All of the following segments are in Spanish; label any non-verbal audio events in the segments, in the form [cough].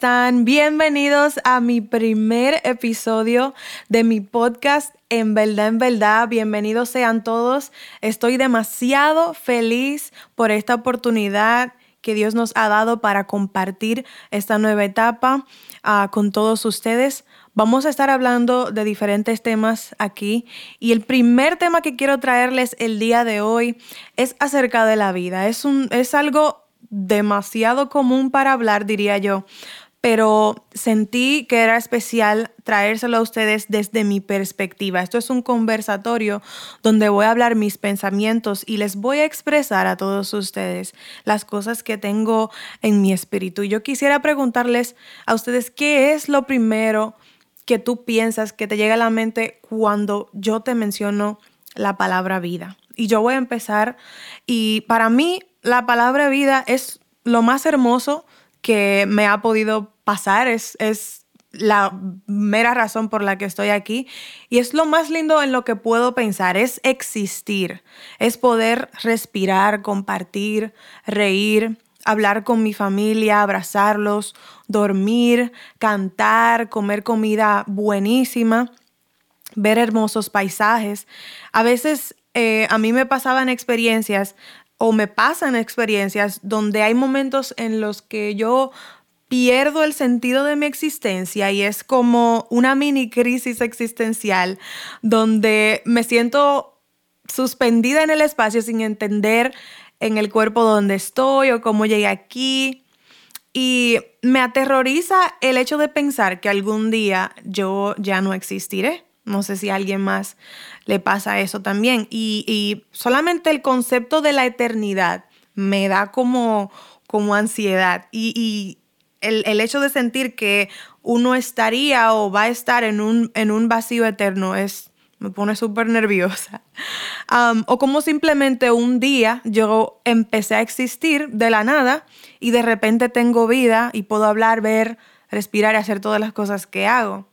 están? Bienvenidos a mi primer episodio de mi podcast En verdad, en verdad. Bienvenidos sean todos. Estoy demasiado feliz por esta oportunidad que Dios nos ha dado para compartir esta nueva etapa ah, con todos ustedes. Vamos a estar hablando de diferentes temas aquí y el primer tema que quiero traerles el día de hoy es acerca de la vida. Es, un, es algo demasiado común para hablar, diría yo, pero sentí que era especial traérselo a ustedes desde mi perspectiva. Esto es un conversatorio donde voy a hablar mis pensamientos y les voy a expresar a todos ustedes las cosas que tengo en mi espíritu. Yo quisiera preguntarles a ustedes qué es lo primero que tú piensas que te llega a la mente cuando yo te menciono la palabra vida. Y yo voy a empezar y para mí la palabra vida es lo más hermoso que me ha podido pasar, es, es la mera razón por la que estoy aquí y es lo más lindo en lo que puedo pensar, es existir, es poder respirar, compartir, reír, hablar con mi familia, abrazarlos, dormir, cantar, comer comida buenísima, ver hermosos paisajes. A veces eh, a mí me pasaban experiencias o me pasan experiencias donde hay momentos en los que yo pierdo el sentido de mi existencia y es como una mini crisis existencial donde me siento suspendida en el espacio sin entender en el cuerpo donde estoy o cómo llegué aquí. Y me aterroriza el hecho de pensar que algún día yo ya no existiré. No sé si alguien más le pasa eso también. Y, solamente el concepto de la eternidad me da como, como ansiedad. Y, el, hecho de sentir que uno estaría o va a estar en un, en un vacío eterno es, me pone súper nerviosa. [laughs] o como simplemente un día yo empecé a existir de la nada y de repente tengo vida y puedo hablar, ver, respirar y hacer todas las cosas que hago.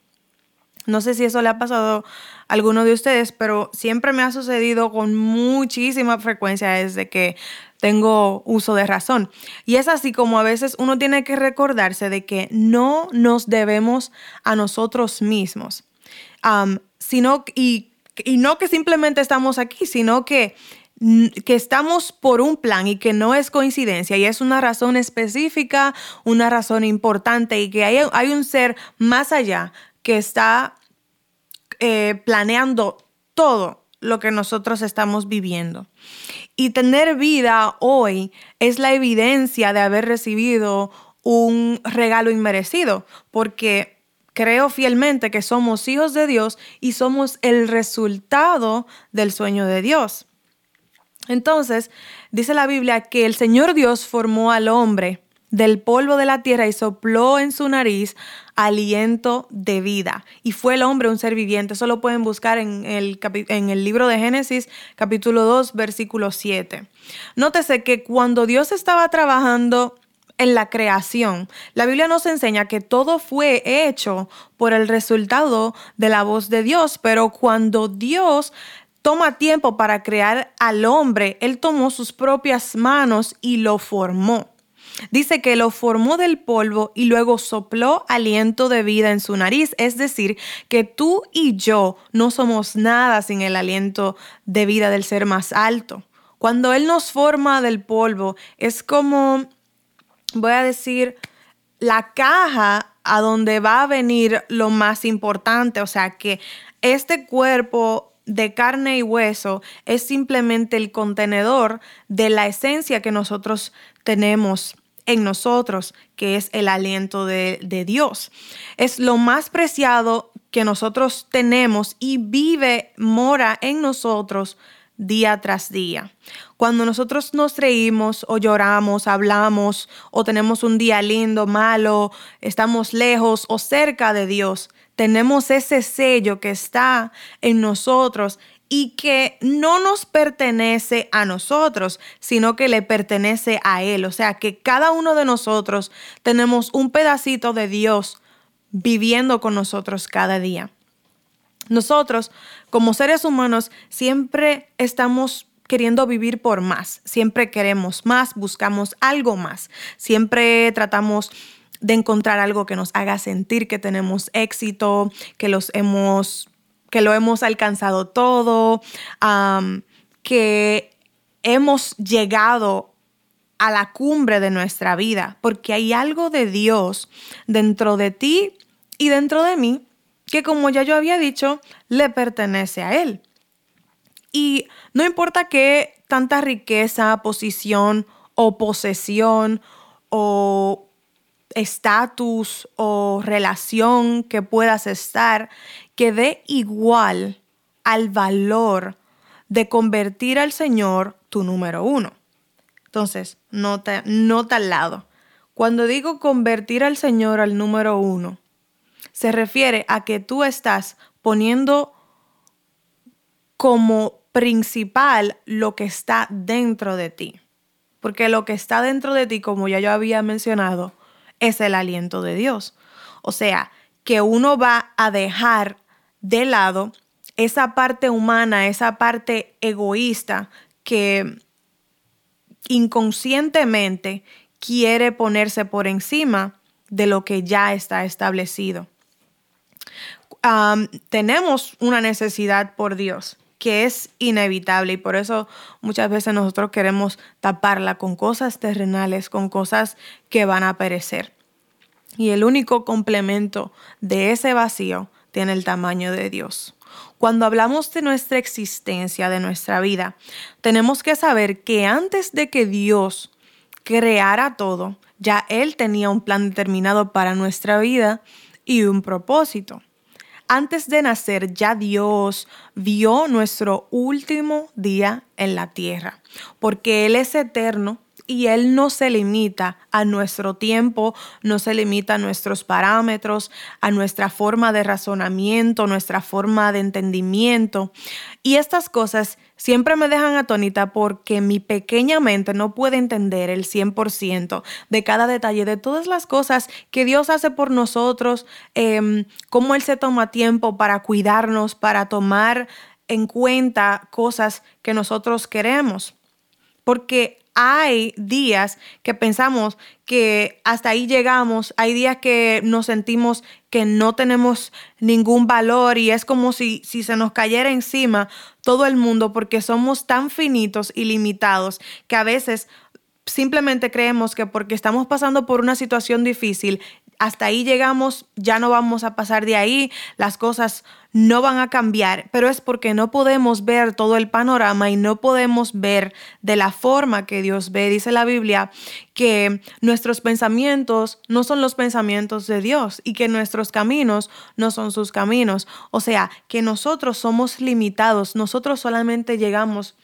No sé si eso le ha pasado a alguno de ustedes, pero siempre me ha sucedido con muchísima frecuencia desde que tengo uso de razón. Y es así como a veces uno tiene que recordarse de que no nos debemos a nosotros mismos, sino y, y no que simplemente estamos aquí, sino que que estamos por un plan y que no es coincidencia y es una razón específica, una razón importante y que hay, hay un ser más allá que está eh, planeando todo lo que nosotros estamos viviendo. Y tener vida hoy es la evidencia de haber recibido un regalo inmerecido, porque creo fielmente que somos hijos de Dios y somos el resultado del sueño de Dios. Entonces, dice la Biblia que el Señor Dios formó al hombre del polvo de la tierra y sopló en su nariz aliento de vida. Y fue el hombre un ser viviente. Eso lo pueden buscar en el, en el libro de Génesis capítulo 2 versículo 7. Nótese que cuando Dios estaba trabajando en la creación, la Biblia nos enseña que todo fue hecho por el resultado de la voz de Dios, pero cuando Dios toma tiempo para crear al hombre, Él tomó sus propias manos y lo formó. Dice que lo formó del polvo y luego sopló aliento de vida en su nariz. Es decir, que tú y yo no somos nada sin el aliento de vida del ser más alto. Cuando Él nos forma del polvo, es como, voy a decir, la caja a donde va a venir lo más importante. O sea, que este cuerpo de carne y hueso es simplemente el contenedor de la esencia que nosotros tenemos en nosotros, que es el aliento de, Dios. Es lo más preciado que nosotros tenemos y vive, mora en nosotros día tras día. Cuando nosotros nos reímos o lloramos, hablamos o tenemos un día lindo, malo, estamos lejos o cerca de Dios, tenemos ese sello que está en nosotros y que no nos pertenece a nosotros, sino que le pertenece a Él. O sea, que cada uno de nosotros tenemos un pedacito de Dios viviendo con nosotros cada día. Nosotros, como seres humanos, siempre estamos queriendo vivir por más, siempre queremos más, buscamos algo más, siempre tratamos de encontrar algo que nos haga sentir que tenemos éxito, que los hemos que lo hemos alcanzado todo, que hemos llegado a la cumbre de nuestra vida, porque hay algo de Dios dentro de ti y dentro de mí que como ya yo había dicho, le pertenece a Él. Y no importa qué tanta riqueza, posición o posesión o estatus o relación que puedas estar, que dé igual al valor de convertir al Señor tu número uno. Entonces, nota, nota al lado. Cuando digo convertir al Señor al número uno, se refiere a que tú estás poniendo como principal lo que está dentro de ti. Porque lo que está dentro de ti, como ya yo había mencionado, es el aliento de Dios. O sea, que uno va a dejar de lado esa parte humana, esa parte egoísta que inconscientemente quiere ponerse por encima de lo que ya está establecido. tenemos una necesidad por Dios que es inevitable y por eso muchas veces nosotros queremos taparla con cosas terrenales, con cosas que van a perecer. Y el único complemento de ese vacío tiene el tamaño de Dios. Cuando hablamos de nuestra existencia, de nuestra vida, tenemos que saber que antes de que Dios creara todo, ya Él tenía un plan determinado para nuestra vida y un propósito. Antes de nacer, ya Dios vio nuestro último día en la tierra, porque Él es eterno y Él no se limita a nuestro tiempo, no se limita a nuestros parámetros, a nuestra forma de razonamiento, nuestra forma de entendimiento. Y estas cosas siempre me dejan atónita porque mi pequeña mente no puede entender el 100% de cada detalle de todas las cosas que Dios hace por nosotros, eh, cómo Él se toma tiempo para cuidarnos, para tomar en cuenta cosas que nosotros queremos. Porque hay días que pensamos que hasta ahí llegamos, hay días que nos sentimos que no tenemos ningún valor y es como si, si se nos cayera encima todo el mundo porque somos tan finitos y limitados que a veces simplemente creemos que porque estamos pasando por una situación difícil, hasta ahí llegamos, ya no vamos a pasar de ahí, las cosas no van a cambiar, pero es porque no podemos ver todo el panorama y no podemos ver de la forma que Dios ve. Dice la Biblia que nuestros pensamientos no son los pensamientos de Dios y que nuestros caminos no son sus caminos. O sea, que nosotros somos limitados, nosotros solamente llegamos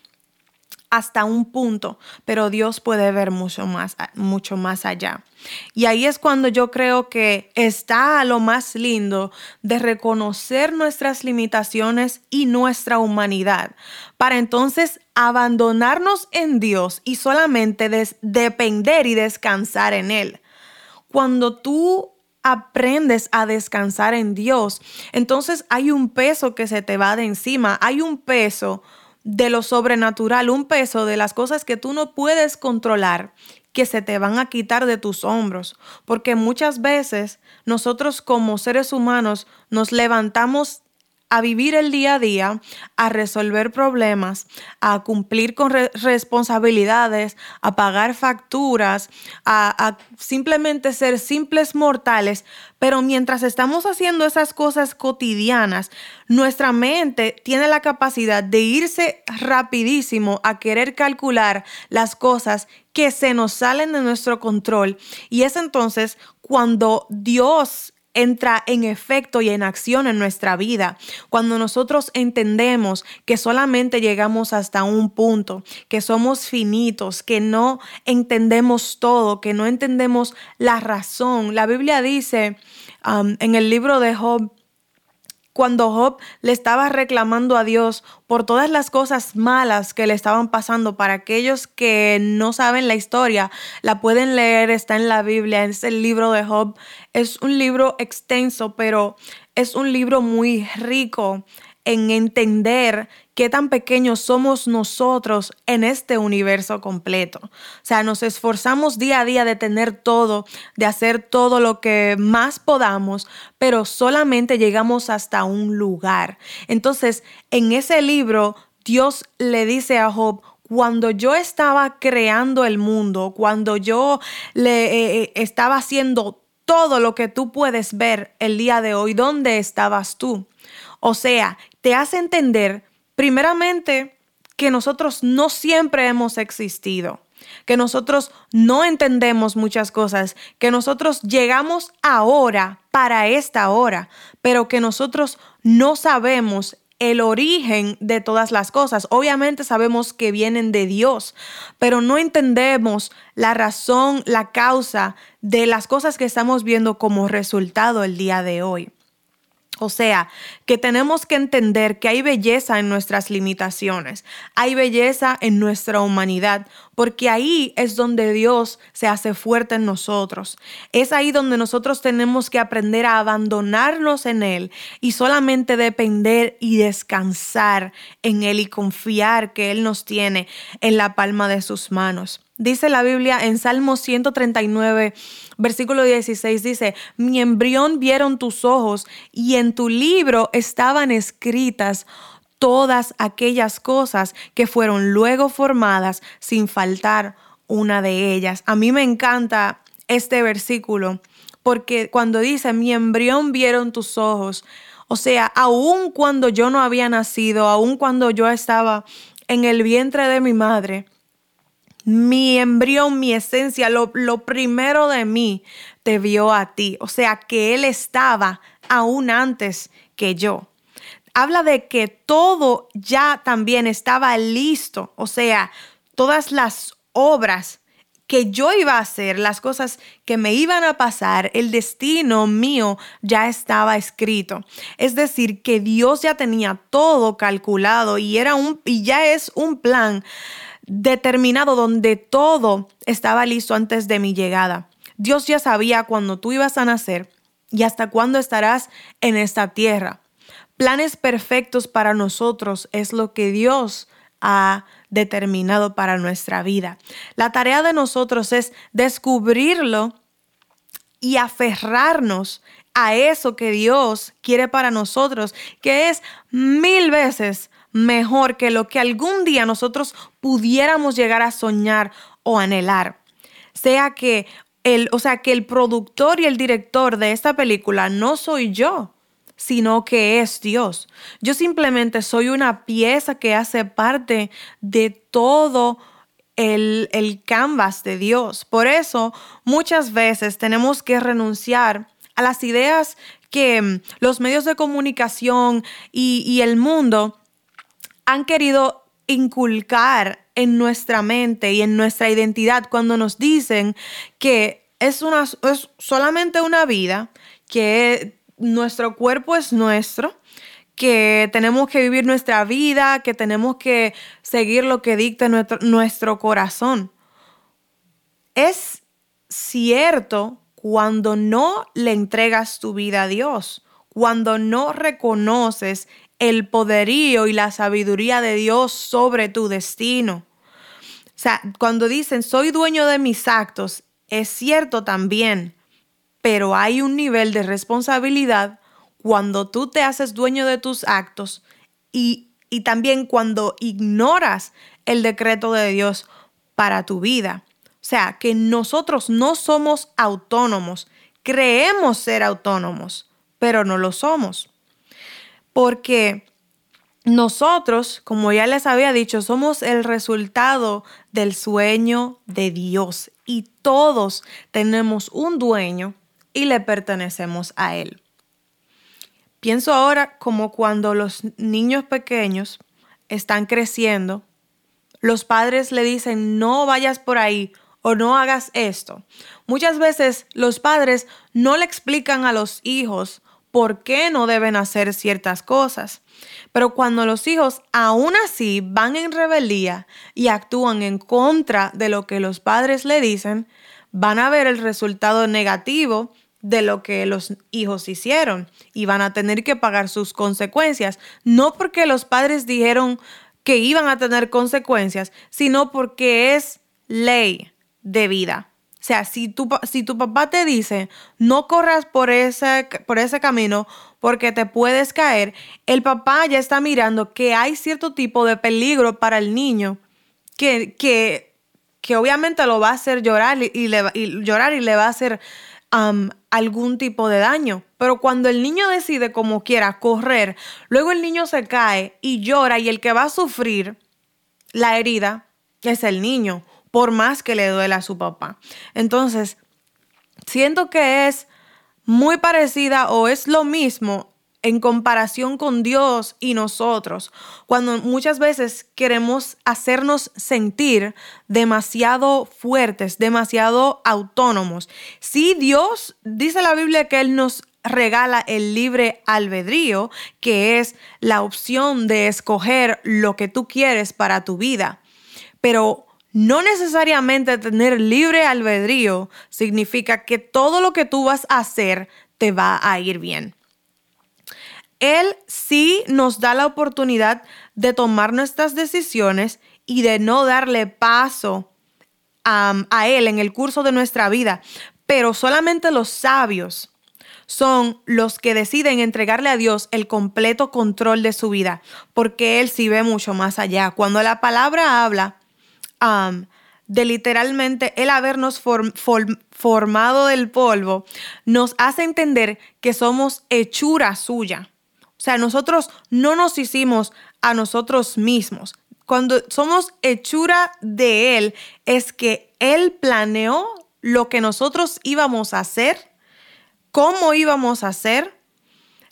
hasta un punto, pero Dios puede ver mucho más, mucho más allá. Y ahí es cuando yo creo que está lo más lindo de reconocer nuestras limitaciones y nuestra humanidad, para entonces abandonarnos en Dios y solamente depender y descansar en Él. Cuando tú aprendes a descansar en Dios, entonces hay un peso que se te va de encima, hay un peso de lo sobrenatural, un peso de las cosas que tú no puedes controlar que se te van a quitar de tus hombros, porque muchas veces nosotros como seres humanos nos levantamos a vivir el día a día, a resolver problemas, a cumplir con responsabilidades, a pagar facturas, a, a simplemente ser simples mortales. Pero mientras estamos haciendo esas cosas cotidianas, nuestra mente tiene la capacidad de irse rapidísimo a querer calcular las cosas que se nos salen de nuestro control. Y es entonces cuando Dios entra en efecto y en acción en nuestra vida. Cuando nosotros entendemos que solamente llegamos hasta un punto, que somos finitos, que no entendemos todo, que no entendemos la razón. La Biblia dice um, en el libro de Job, cuando Job le estaba reclamando a Dios por todas las cosas malas que le estaban pasando. Para aquellos que no saben la historia, la pueden leer, está en la Biblia, es el libro de Job. Es un libro extenso, pero es un libro muy rico en entender qué tan pequeños somos nosotros en este universo completo. O sea, nos esforzamos día a día de tener todo, de hacer todo lo que más podamos, pero solamente llegamos hasta un lugar. Entonces, en ese libro, Dios le dice a Job, cuando yo estaba creando el mundo, cuando yo le eh, eh, estaba haciendo todo lo que tú puedes ver el día de hoy, ¿dónde estabas tú? O sea, te hace entender, primeramente, que nosotros no siempre hemos existido, que nosotros no entendemos muchas cosas, que nosotros llegamos ahora para esta hora, pero que nosotros no sabemos el origen de todas las cosas. Obviamente sabemos que vienen de Dios, pero no entendemos la razón, la causa de las cosas que estamos viendo como resultado el día de hoy. O sea, que tenemos que entender que hay belleza en nuestras limitaciones, hay belleza en nuestra humanidad, porque ahí es donde Dios se hace fuerte en nosotros. Es ahí donde nosotros tenemos que aprender a abandonarnos en Él y solamente depender y descansar en Él y confiar que Él nos tiene en la palma de sus manos. Dice la Biblia en Salmo 139, versículo 16, dice, mi embrión vieron tus ojos y en tu libro estaban escritas todas aquellas cosas que fueron luego formadas sin faltar una de ellas. A mí me encanta este versículo porque cuando dice, mi embrión vieron tus ojos, o sea, aun cuando yo no había nacido, aun cuando yo estaba en el vientre de mi madre, mi embrión, mi esencia, lo, primero de mí te vio a ti. O sea, que Él estaba aún antes que yo. Habla de que todo ya también estaba listo. O sea, todas las obras que yo iba a hacer, las cosas que me iban a pasar, el destino mío ya estaba escrito. Es decir, que Dios ya tenía todo calculado y era un y ya es un plan determinado donde todo estaba listo antes de mi llegada. Dios ya sabía cuándo tú ibas a nacer y hasta cuándo estarás en esta tierra. Planes perfectos para nosotros es lo que Dios ha determinado para nuestra vida. La tarea de nosotros es descubrirlo y aferrarnos a eso que Dios quiere para nosotros, que es mil veces mejor que lo que algún día nosotros pudiéramos llegar a soñar o anhelar. Sea que el, o sea, que el productor y el director de esta película no soy yo, sino que es Dios. Yo simplemente soy una pieza que hace parte de todo el, el canvas de Dios. Por eso muchas veces tenemos que renunciar a las ideas que mm, los medios de comunicación y, y el mundo han querido inculcar en nuestra mente y en nuestra identidad cuando nos dicen que es, una, es solamente una vida, que nuestro cuerpo es nuestro, que tenemos que vivir nuestra vida, que tenemos que seguir lo que dicta nuestro, nuestro corazón. Es cierto cuando no le entregas tu vida a Dios, cuando no reconoces el poderío y la sabiduría de Dios sobre tu destino. O sea, cuando dicen soy dueño de mis actos, es cierto también, pero hay un nivel de responsabilidad cuando tú te haces dueño de tus actos y, y también cuando ignoras el decreto de Dios para tu vida. O sea, que nosotros no somos autónomos, creemos ser autónomos, pero no lo somos porque nosotros, como ya les había dicho, somos el resultado del sueño de Dios y todos tenemos un dueño y le pertenecemos a Él. Pienso ahora como cuando los niños pequeños están creciendo, los padres le dicen no vayas por ahí o no hagas esto. Muchas veces los padres no le explican a los hijos por qué no deben hacer ciertas cosas. Pero cuando los hijos aún así van en rebeldía y actúan en contra de lo que los padres le dicen, van a ver el resultado negativo de lo que los hijos hicieron y van a tener que pagar sus consecuencias, no porque los padres dijeron que iban a tener consecuencias, sino porque es ley de vida. O sea, si tu, si tu papá te dice, no corras por ese, por ese camino porque te puedes caer, el papá ya está mirando que hay cierto tipo de peligro para el niño que, que, que obviamente lo va a hacer llorar y, llorar y le va a hacer algún tipo de daño. Pero cuando el niño decide como quiera correr, luego el niño se cae y llora y el que va a sufrir la herida es el niño, por más que le duela a su papá. Entonces, siento que es muy parecida o es lo mismo en comparación con Dios y nosotros, cuando muchas veces queremos hacernos sentir demasiado fuertes, demasiado autónomos. Si Dios dice la Biblia que Él nos regala el libre albedrío, que es la opción de escoger lo que tú quieres para tu vida. Pero no necesariamente tener libre albedrío significa que todo lo que tú vas a hacer te va a ir bien. Él sí nos da la oportunidad de tomar nuestras decisiones y de no darle paso a Él en el curso de nuestra vida. Pero solamente los sabios son los que deciden entregarle a Dios el completo control de su vida, porque Él sí ve mucho más allá. Cuando la palabra habla de literalmente el habernos formado del polvo, nos hace entender que somos hechura suya. Sea, nosotros no nos hicimos a nosotros mismos. Cuando somos hechura de Él, es que Él planeó lo que nosotros íbamos a hacer, cómo íbamos a hacer,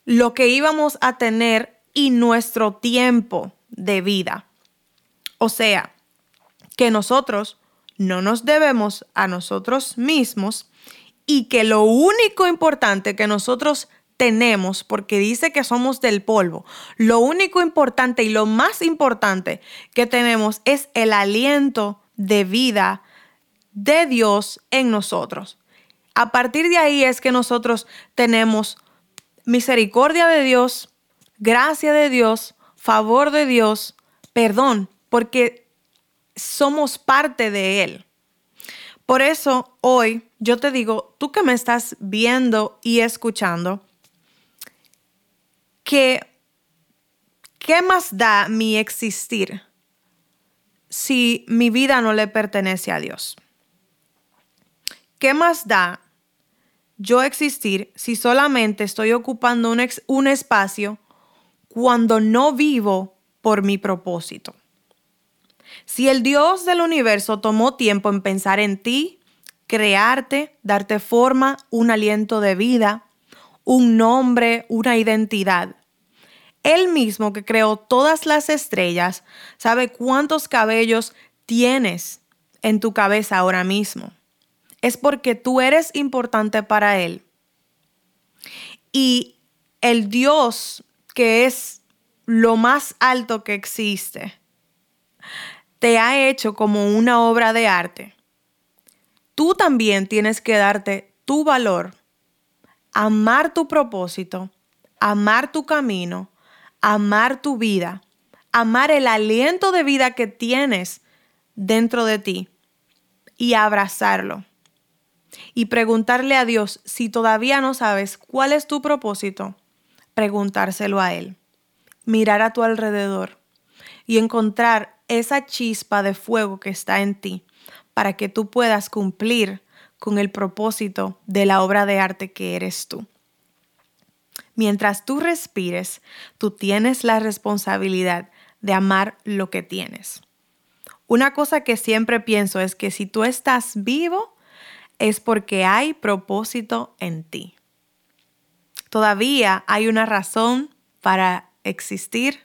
lo que íbamos a tener y nuestro tiempo de vida. O sea, que nosotros no nos debemos a nosotros mismos y que lo único importante que nosotros tenemos, porque dice que somos del polvo, lo único importante y lo más importante que tenemos es el aliento de vida de Dios en nosotros. A partir de ahí es que nosotros tenemos misericordia de Dios, gracia de Dios, favor de Dios, perdón, porque somos parte de Él. Por eso hoy yo te digo, tú que me estás viendo y escuchando, ¿qué más da mi existir si mi vida no le pertenece a Dios? ¿Qué más da yo existir si solamente estoy ocupando un, un espacio cuando no vivo por mi propósito? Si el Dios del universo tomó tiempo en pensar en ti, crearte, darte forma, un aliento de vida, un nombre, una identidad, él mismo que creó todas las estrellas sabe cuántos cabellos tienes en tu cabeza ahora mismo. Es porque tú eres importante para Él. Y el Dios que es lo más alto que existe, te ha hecho como una obra de arte. Tú también tienes que darte tu valor, amar tu propósito, amar tu camino amar tu vida, amar el aliento de vida que tienes dentro de ti y abrazarlo. Y preguntarle a Dios si todavía no sabes cuál es tu propósito, preguntárselo a Él. Mirar a tu alrededor y encontrar esa chispa de fuego que está en ti para que tú puedas cumplir con el propósito de la obra de arte que eres tú. Mientras tú respires, tú tienes la responsabilidad de amar lo que tienes. Una cosa que siempre pienso es que si tú estás vivo, es porque hay propósito en ti. Todavía hay una razón para existir,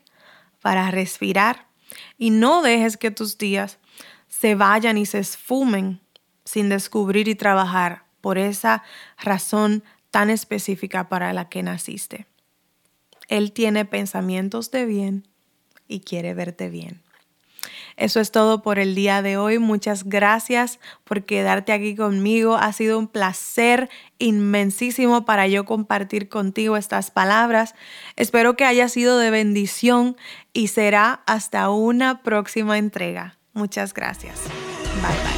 para respirar, y no dejes que tus días se vayan y se esfumen sin descubrir y trabajar por esa razón tan específica para la que naciste. Él tiene pensamientos de bien y quiere verte bien. Eso es todo por el día de hoy. Muchas gracias por quedarte aquí conmigo. Ha sido un placer inmensísimo para yo compartir contigo estas palabras. Espero que haya sido de bendición y será hasta una próxima entrega. Muchas gracias. Bye bye.